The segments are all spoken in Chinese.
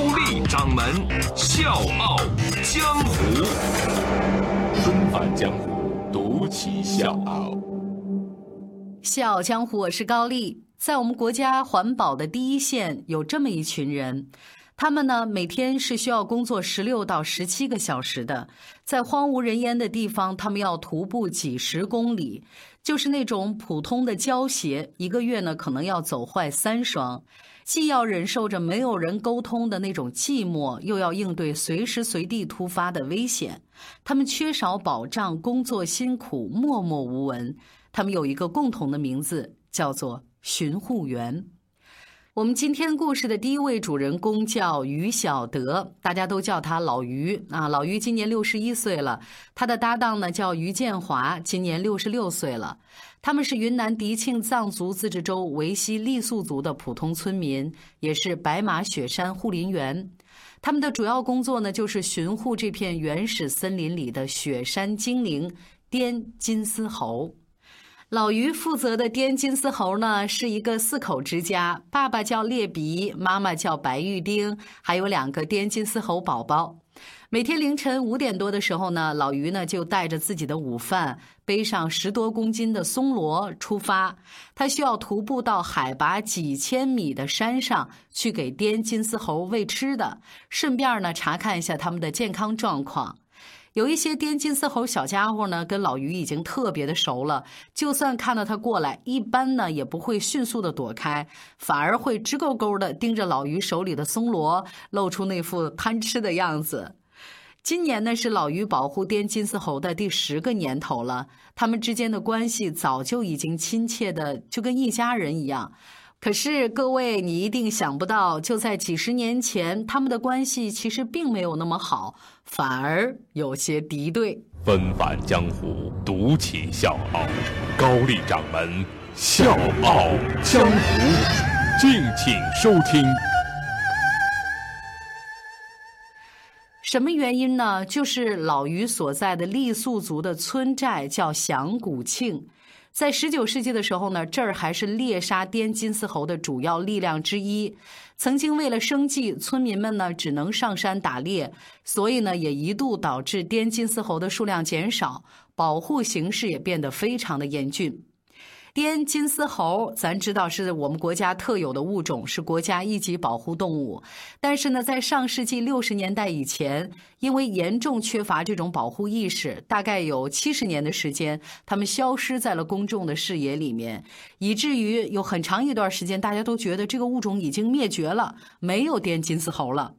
高丽掌门笑傲江湖，重返江湖，独骑笑傲。笑傲江湖，我是高丽。在我们国家环保的第一线，有这么一群人。他们呢，每天是需要工作十六到十七个小时的，在荒无人烟的地方，他们要徒步几十公里，就是那种普通的胶鞋，一个月呢可能要走坏三双，既要忍受着没有人沟通的那种寂寞，又要应对随时随地突发的危险。他们缺少保障，工作辛苦，默默无闻。他们有一个共同的名字，叫做巡护员。我们今天故事的第一位主人公叫于小德，大家都叫他老于啊。老于今年六十一岁了，他的搭档呢叫于建华，今年六十六岁了。他们是云南迪庆藏族自治州维西傈僳族的普通村民，也是白马雪山护林员。他们的主要工作呢就是巡护这片原始森林里的雪山精灵滇金丝猴。老于负责的滇金丝猴呢，是一个四口之家，爸爸叫列比，妈妈叫白玉丁，还有两个滇金丝猴宝宝。每天凌晨五点多的时候呢，老于呢就带着自己的午饭，背上十多公斤的松萝出发。他需要徒步到海拔几千米的山上去给滇金丝猴喂吃的，顺便呢查看一下他们的健康状况。有一些滇金丝猴小家伙呢，跟老于已经特别的熟了。就算看到他过来，一般呢也不会迅速的躲开，反而会直勾勾的盯着老于手里的松萝，露出那副贪吃的样子。今年呢是老于保护滇金丝猴的第十个年头了，他们之间的关系早就已经亲切的就跟一家人一样。可是各位，你一定想不到，就在几十年前，他们的关系其实并没有那么好，反而有些敌对。纷返江湖，独起笑傲，高丽掌门笑傲江湖，敬请收听。什么原因呢？就是老于所在的傈僳族的村寨叫响古庆。在十九世纪的时候呢，这儿还是猎杀滇金丝猴的主要力量之一。曾经为了生计，村民们呢只能上山打猎，所以呢也一度导致滇金丝猴的数量减少，保护形势也变得非常的严峻。滇金丝猴，咱知道是我们国家特有的物种，是国家一级保护动物。但是呢，在上世纪六十年代以前，因为严重缺乏这种保护意识，大概有七十年的时间，它们消失在了公众的视野里面，以至于有很长一段时间，大家都觉得这个物种已经灭绝了，没有滇金丝猴了。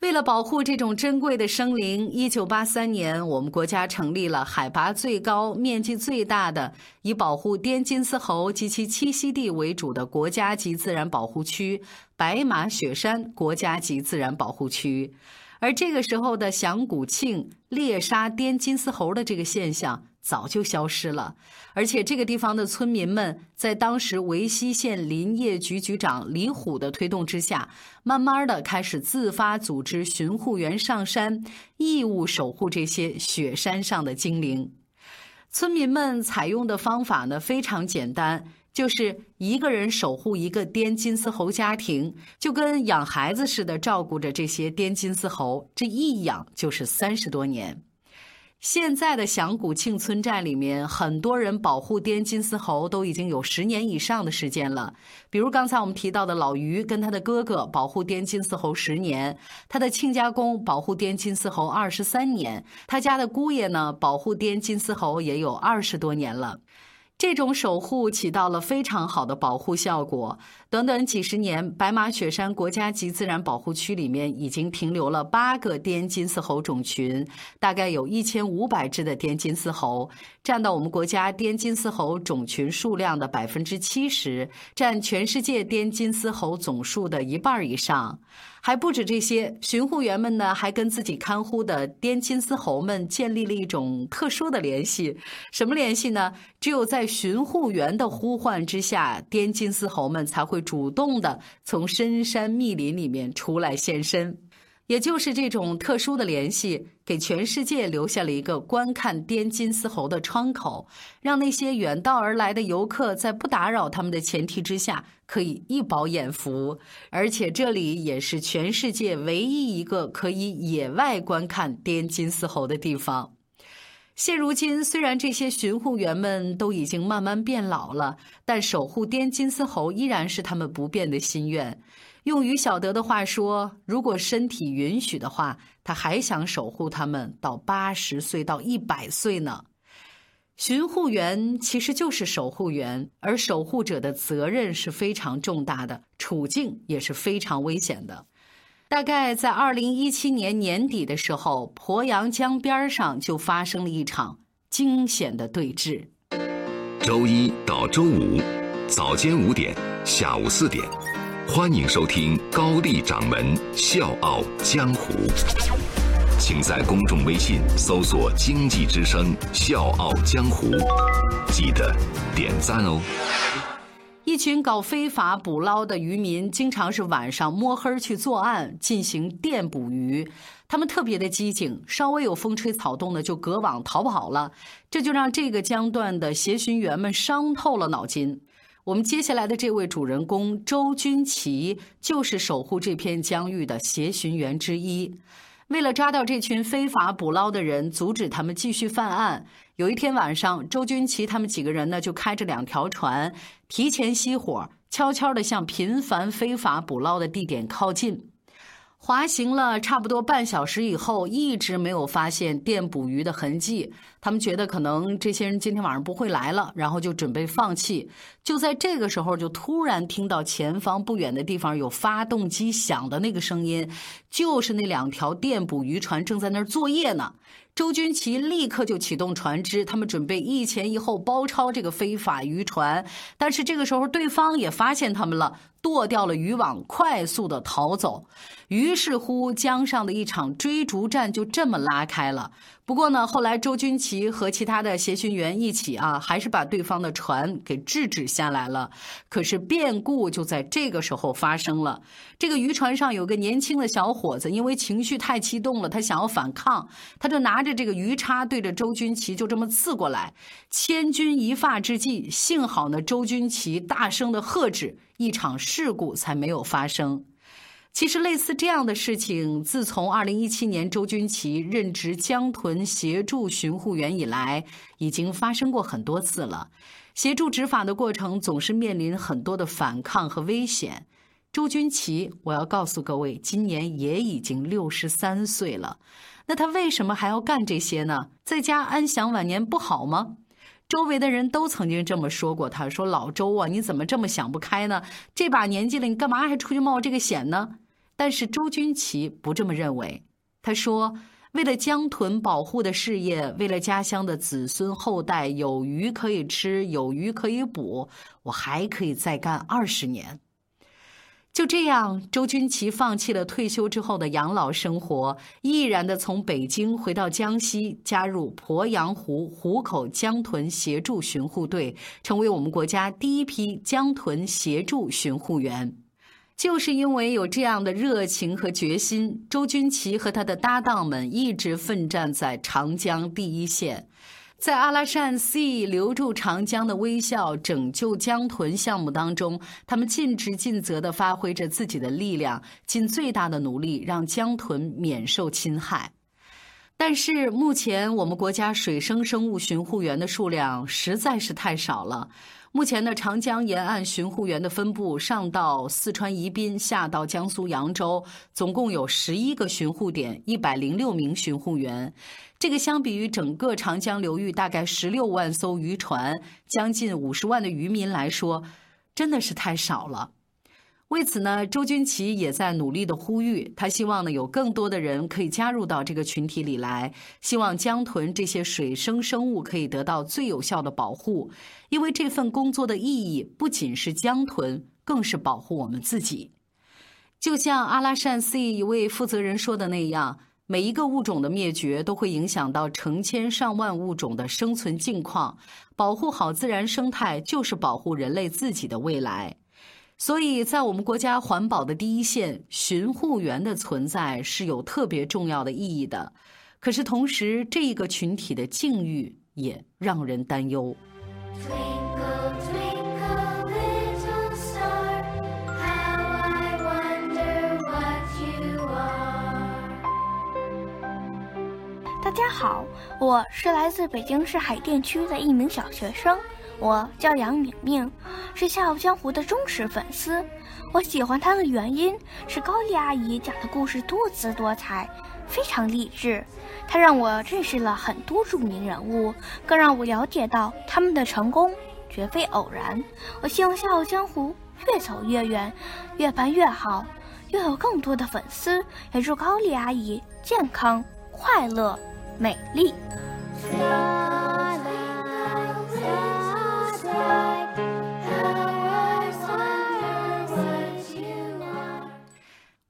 为了保护这种珍贵的生灵，一九八三年，我们国家成立了海拔最高、面积最大的、以保护滇金丝猴及其栖息地为主的国家级自然保护区——白马雪山国家级自然保护区。而这个时候的响古庆猎杀滇金丝猴的这个现象。早就消失了，而且这个地方的村民们在当时维西县林业局局长李虎的推动之下，慢慢的开始自发组织巡护员上山，义务守护这些雪山上的精灵。村民们采用的方法呢非常简单，就是一个人守护一个滇金丝猴家庭，就跟养孩子似的照顾着这些滇金丝猴，这一养就是三十多年。现在的响鼓庆村寨里面，很多人保护滇金丝猴都已经有十年以上的时间了。比如刚才我们提到的老于，跟他的哥哥保护滇金丝猴十年；他的亲家公保护滇金丝猴二十三年；他家的姑爷呢，保护滇金丝猴也有二十多年了。这种守护起到了非常好的保护效果。短短几十年，白马雪山国家级自然保护区里面已经停留了八个滇金丝猴种群，大概有一千五百只的滇金丝猴，占到我们国家滇金丝猴种群数量的百分之七十，占全世界滇金丝猴总数的一半以上。还不止这些，巡护员们呢，还跟自己看护的滇金丝猴们建立了一种特殊的联系。什么联系呢？只有在巡护员的呼唤之下，滇金丝猴们才会主动的从深山密林里面出来现身。也就是这种特殊的联系，给全世界留下了一个观看滇金丝猴的窗口，让那些远道而来的游客在不打扰他们的前提之下，可以一饱眼福。而且这里也是全世界唯一一个可以野外观看滇金丝猴的地方。现如今，虽然这些巡护员们都已经慢慢变老了，但守护滇金丝猴依然是他们不变的心愿。用于小德的话说，如果身体允许的话，他还想守护他们到八十岁到一百岁呢。巡护员其实就是守护员，而守护者的责任是非常重大的，处境也是非常危险的。大概在二零一七年年底的时候，鄱阳江边上就发生了一场惊险的对峙。周一到周五早间五点，下午四点。欢迎收听高丽掌门笑傲江湖，请在公众微信搜索“经济之声笑傲江湖”，记得点赞哦。一群搞非法捕捞的渔民，经常是晚上摸黑去作案，进行电捕鱼。他们特别的机警，稍微有风吹草动的就隔网逃跑了，这就让这个江段的协巡员们伤透了脑筋。我们接下来的这位主人公周军旗，就是守护这片疆域的协巡员之一。为了抓到这群非法捕捞的人，阻止他们继续犯案，有一天晚上，周军旗他们几个人呢，就开着两条船，提前熄火，悄悄地向频繁非法捕捞的地点靠近。滑行了差不多半小时以后，一直没有发现电捕鱼的痕迹。他们觉得可能这些人今天晚上不会来了，然后就准备放弃。就在这个时候，就突然听到前方不远的地方有发动机响的那个声音，就是那两条电捕鱼船正在那儿作业呢。周军奇立刻就启动船只，他们准备一前一后包抄这个非法渔船。但是这个时候，对方也发现他们了，剁掉了渔网，快速的逃走。于是乎，江上的一场追逐战就这么拉开了。不过呢，后来周军旗和其他的协巡员一起啊，还是把对方的船给制止下来了。可是变故就在这个时候发生了。这个渔船上有个年轻的小伙子，因为情绪太激动了，他想要反抗，他就拿着这个鱼叉对着周军旗就这么刺过来。千钧一发之际，幸好呢，周军旗大声的喝止，一场事故才没有发生。其实，类似这样的事情，自从二零一七年周军旗任职江豚协助巡护员以来，已经发生过很多次了。协助执法的过程总是面临很多的反抗和危险。周军旗，我要告诉各位，今年也已经六十三岁了。那他为什么还要干这些呢？在家安享晚年不好吗？周围的人都曾经这么说过，他说：“老周啊，你怎么这么想不开呢？这把年纪了，你干嘛还出去冒这个险呢？”但是周军旗不这么认为。他说：“为了江豚保护的事业，为了家乡的子孙后代有鱼可以吃，有鱼可以捕，我还可以再干二十年。”就这样，周军旗放弃了退休之后的养老生活，毅然的从北京回到江西，加入鄱阳湖湖口江豚协助巡护队，成为我们国家第一批江豚协助巡护员。就是因为有这样的热情和决心，周军旗和他的搭档们一直奋战在长江第一线。在阿拉善 C 留住长江的微笑、拯救江豚项目当中，他们尽职尽责地发挥着自己的力量，尽最大的努力让江豚免受侵害。但是目前我们国家水生生物巡护员的数量实在是太少了。目前的长江沿岸巡护员的分布，上到四川宜宾，下到江苏扬州，总共有十一个巡护点，一百零六名巡护员。这个相比于整个长江流域大概十六万艘渔船、将近五十万的渔民来说，真的是太少了。为此呢，周军旗也在努力的呼吁，他希望呢有更多的人可以加入到这个群体里来，希望江豚这些水生生物可以得到最有效的保护，因为这份工作的意义不仅是江豚，更是保护我们自己。就像阿拉善 C 一位负责人说的那样，每一个物种的灭绝都会影响到成千上万物种的生存境况，保护好自然生态就是保护人类自己的未来。所以在我们国家环保的第一线，巡护员的存在是有特别重要的意义的。可是同时，这一个群体的境遇也让人担忧。大家好，我是来自北京市海淀区的一名小学生。我叫杨敏敏，是《笑傲江湖》的忠实粉丝。我喜欢她的原因是高丽阿姨讲的故事多姿多彩，非常励志。她让我认识了很多著名人物，更让我了解到他们的成功绝非偶然。我希望《笑傲江湖》越走越远，越办越好，拥有更多的粉丝。也祝高丽阿姨健康、快乐、美丽。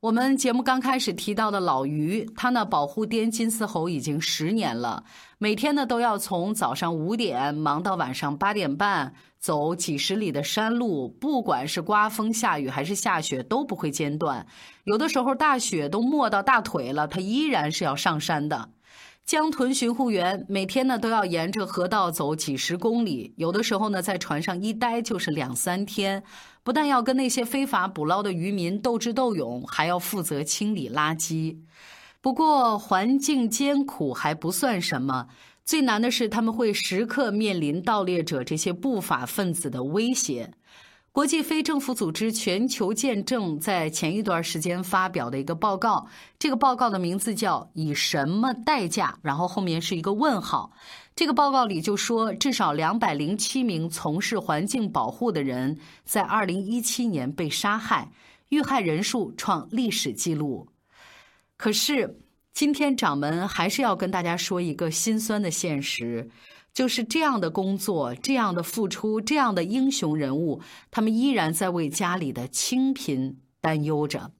我们节目刚开始提到的老于，他呢保护滇金丝猴已经十年了，每天呢都要从早上五点忙到晚上八点半，走几十里的山路，不管是刮风下雨还是下雪都不会间断，有的时候大雪都没到大腿了，他依然是要上山的。江豚巡护员每天呢都要沿着河道走几十公里，有的时候呢在船上一待就是两三天，不但要跟那些非法捕捞的渔民斗智斗勇，还要负责清理垃圾。不过环境艰苦还不算什么，最难的是他们会时刻面临盗猎者这些不法分子的威胁。国际非政府组织全球见证在前一段时间发表的一个报告，这个报告的名字叫“以什么代价”，然后后面是一个问号。这个报告里就说，至少两百零七名从事环境保护的人在二零一七年被杀害，遇害人数创历史记录。可是今天掌门还是要跟大家说一个心酸的现实。就是这样的工作，这样的付出，这样的英雄人物，他们依然在为家里的清贫担忧着。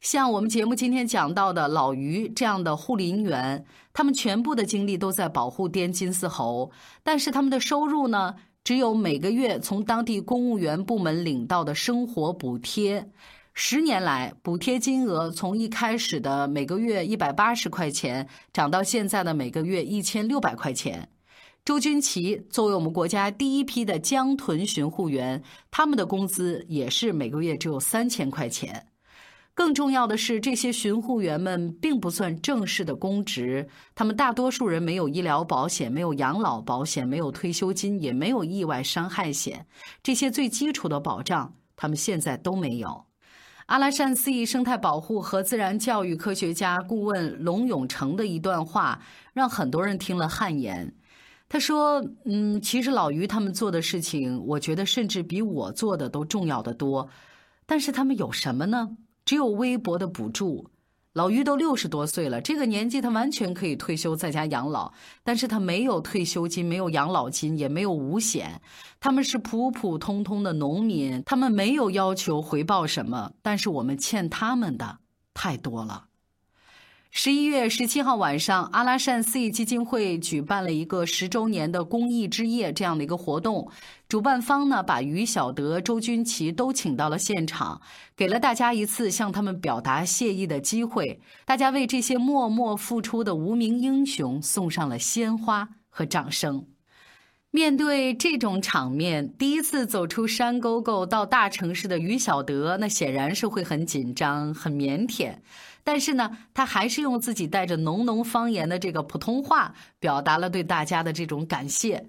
像我们节目今天讲到的老于这样的护林员，他们全部的精力都在保护滇金丝猴，但是他们的收入呢，只有每个月从当地公务员部门领到的生活补贴。十年来，补贴金额从一开始的每个月一百八十块钱，涨到现在的每个月一千六百块钱。周军旗作为我们国家第一批的江豚巡护员，他们的工资也是每个月只有三千块钱。更重要的是，这些巡护员们并不算正式的公职，他们大多数人没有医疗保险，没有养老保险，没有退休金，也没有意外伤害险，这些最基础的保障，他们现在都没有。阿拉善 C 生态保护和自然教育科学家顾问龙永成的一段话，让很多人听了汗颜。他说：“嗯，其实老于他们做的事情，我觉得甚至比我做的都重要的多。但是他们有什么呢？只有微薄的补助。老于都六十多岁了，这个年纪他完全可以退休在家养老，但是他没有退休金，没有养老金，也没有五险。他们是普普通通的农民，他们没有要求回报什么，但是我们欠他们的太多了。”十一月十七号晚上，阿拉善 C 基金会举办了一个十周年的公益之夜这样的一个活动。主办方呢，把于晓德、周军旗都请到了现场，给了大家一次向他们表达谢意的机会。大家为这些默默付出的无名英雄送上了鲜花和掌声。面对这种场面，第一次走出山沟沟到大城市的于晓德，那显然是会很紧张、很腼腆。但是呢，他还是用自己带着浓浓方言的这个普通话，表达了对大家的这种感谢。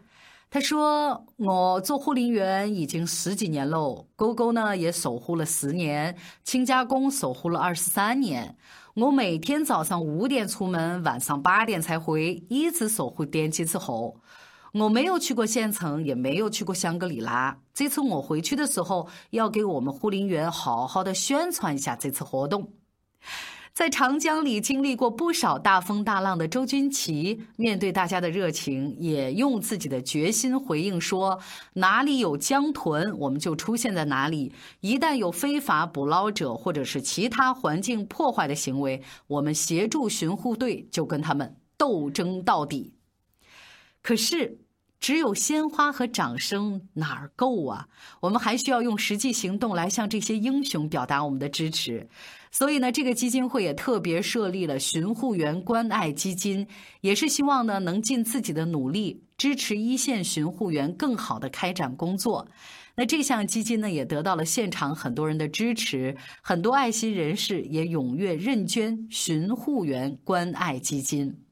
他说：“我做护林员已经十几年喽，沟沟呢也守护了十年，亲家公守护了二十三年。我每天早上五点出门，晚上八点才回，一直守护电机之后。我没有去过县城，也没有去过香格里拉。这次我回去的时候，要给我们护林员好好的宣传一下这次活动。”在长江里经历过不少大风大浪的周军旗，面对大家的热情，也用自己的决心回应说：“哪里有江豚，我们就出现在哪里。一旦有非法捕捞者或者是其他环境破坏的行为，我们协助巡护队就跟他们斗争到底。”可是。只有鲜花和掌声哪儿够啊？我们还需要用实际行动来向这些英雄表达我们的支持。所以呢，这个基金会也特别设立了巡护员关爱基金，也是希望呢能尽自己的努力支持一线巡护员更好的开展工作。那这项基金呢也得到了现场很多人的支持，很多爱心人士也踊跃认捐巡护员关爱基金。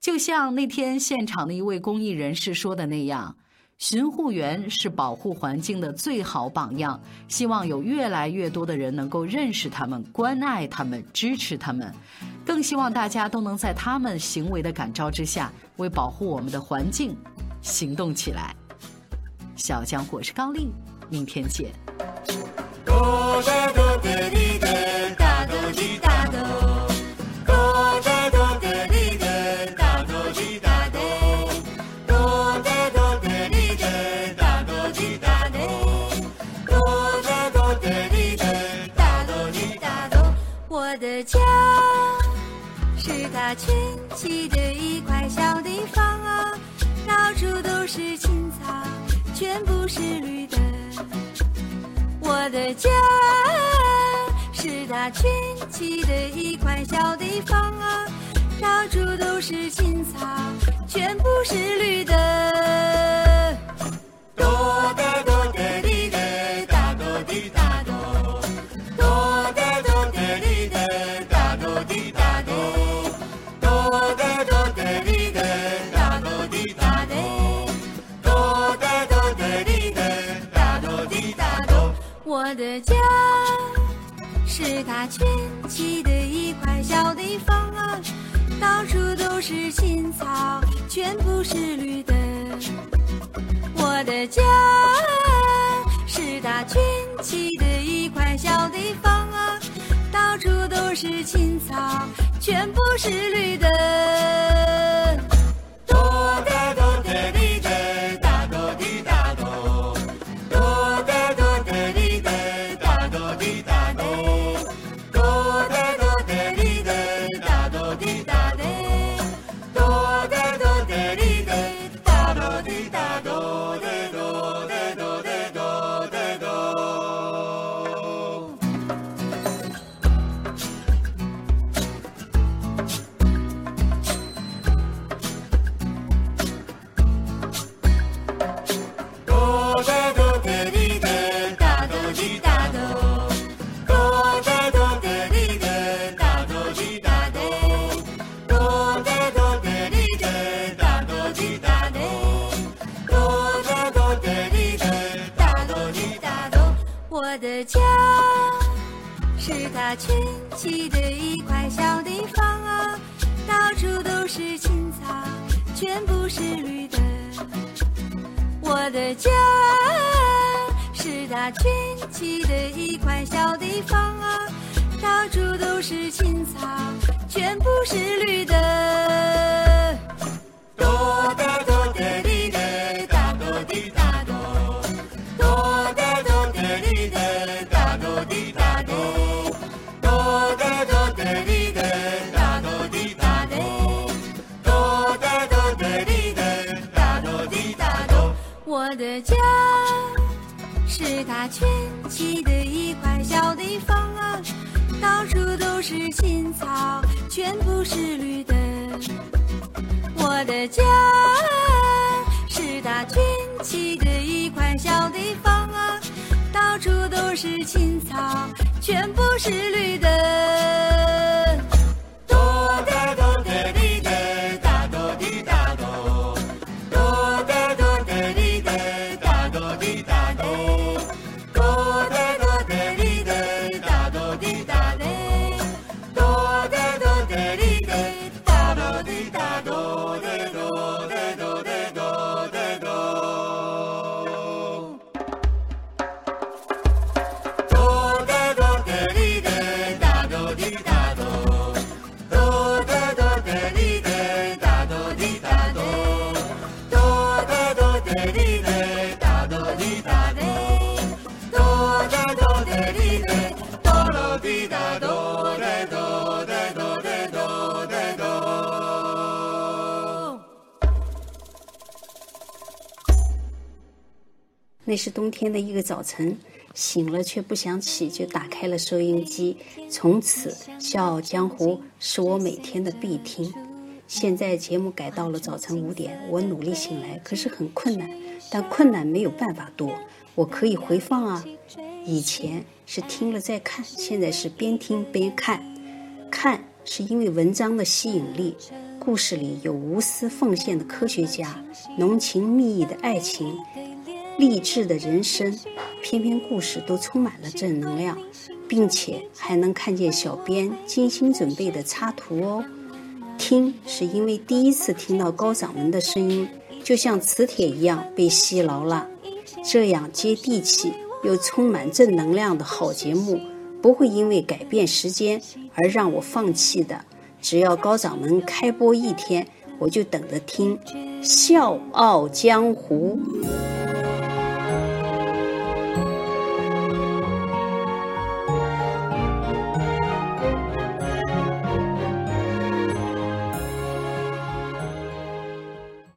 就像那天现场的一位公益人士说的那样，巡护员是保护环境的最好榜样。希望有越来越多的人能够认识他们、关爱他们、支持他们，更希望大家都能在他们行为的感召之下，为保护我们的环境行动起来。小江我是高丽，明天见。家是他群起的一块小地方啊，到处都是青草，全部是绿的。我的家是他群起的一块小地方啊，到处都是青草，全部是绿的。多得多。我圈起的一块小地方啊，到处都是青草，全部是绿的。我的家是他圈起的一块小地方啊，到处都是青草，全部是绿的。大群起的一块小地方啊，到处都是青草，全部是绿的。我的家是大群起的一块小地方啊，到处都是青草，全部是绿的。家是他圈起的一块小地方啊，到处都是青草，全部是绿的。我的家是他圈起的一块小地方啊，到处都是青草。全部是绿的。哆哒哆哒哩，那是冬天的一个早晨，醒了却不想起，就打开了收音机。从此，《笑傲江湖》是我每天的必听。现在节目改到了早晨五点，我努力醒来，可是很困难。但困难没有办法多，我可以回放啊。以前是听了再看，现在是边听边看。看是因为文章的吸引力，故事里有无私奉献的科学家，浓情蜜意的爱情，励志的人生，篇篇故事都充满了正能量，并且还能看见小编精心准备的插图哦。听是因为第一次听到高掌门的声音，就像磁铁一样被吸牢了。这样接地气又充满正能量的好节目，不会因为改变时间而让我放弃的。只要高掌门开播一天，我就等着听《笑傲江湖》。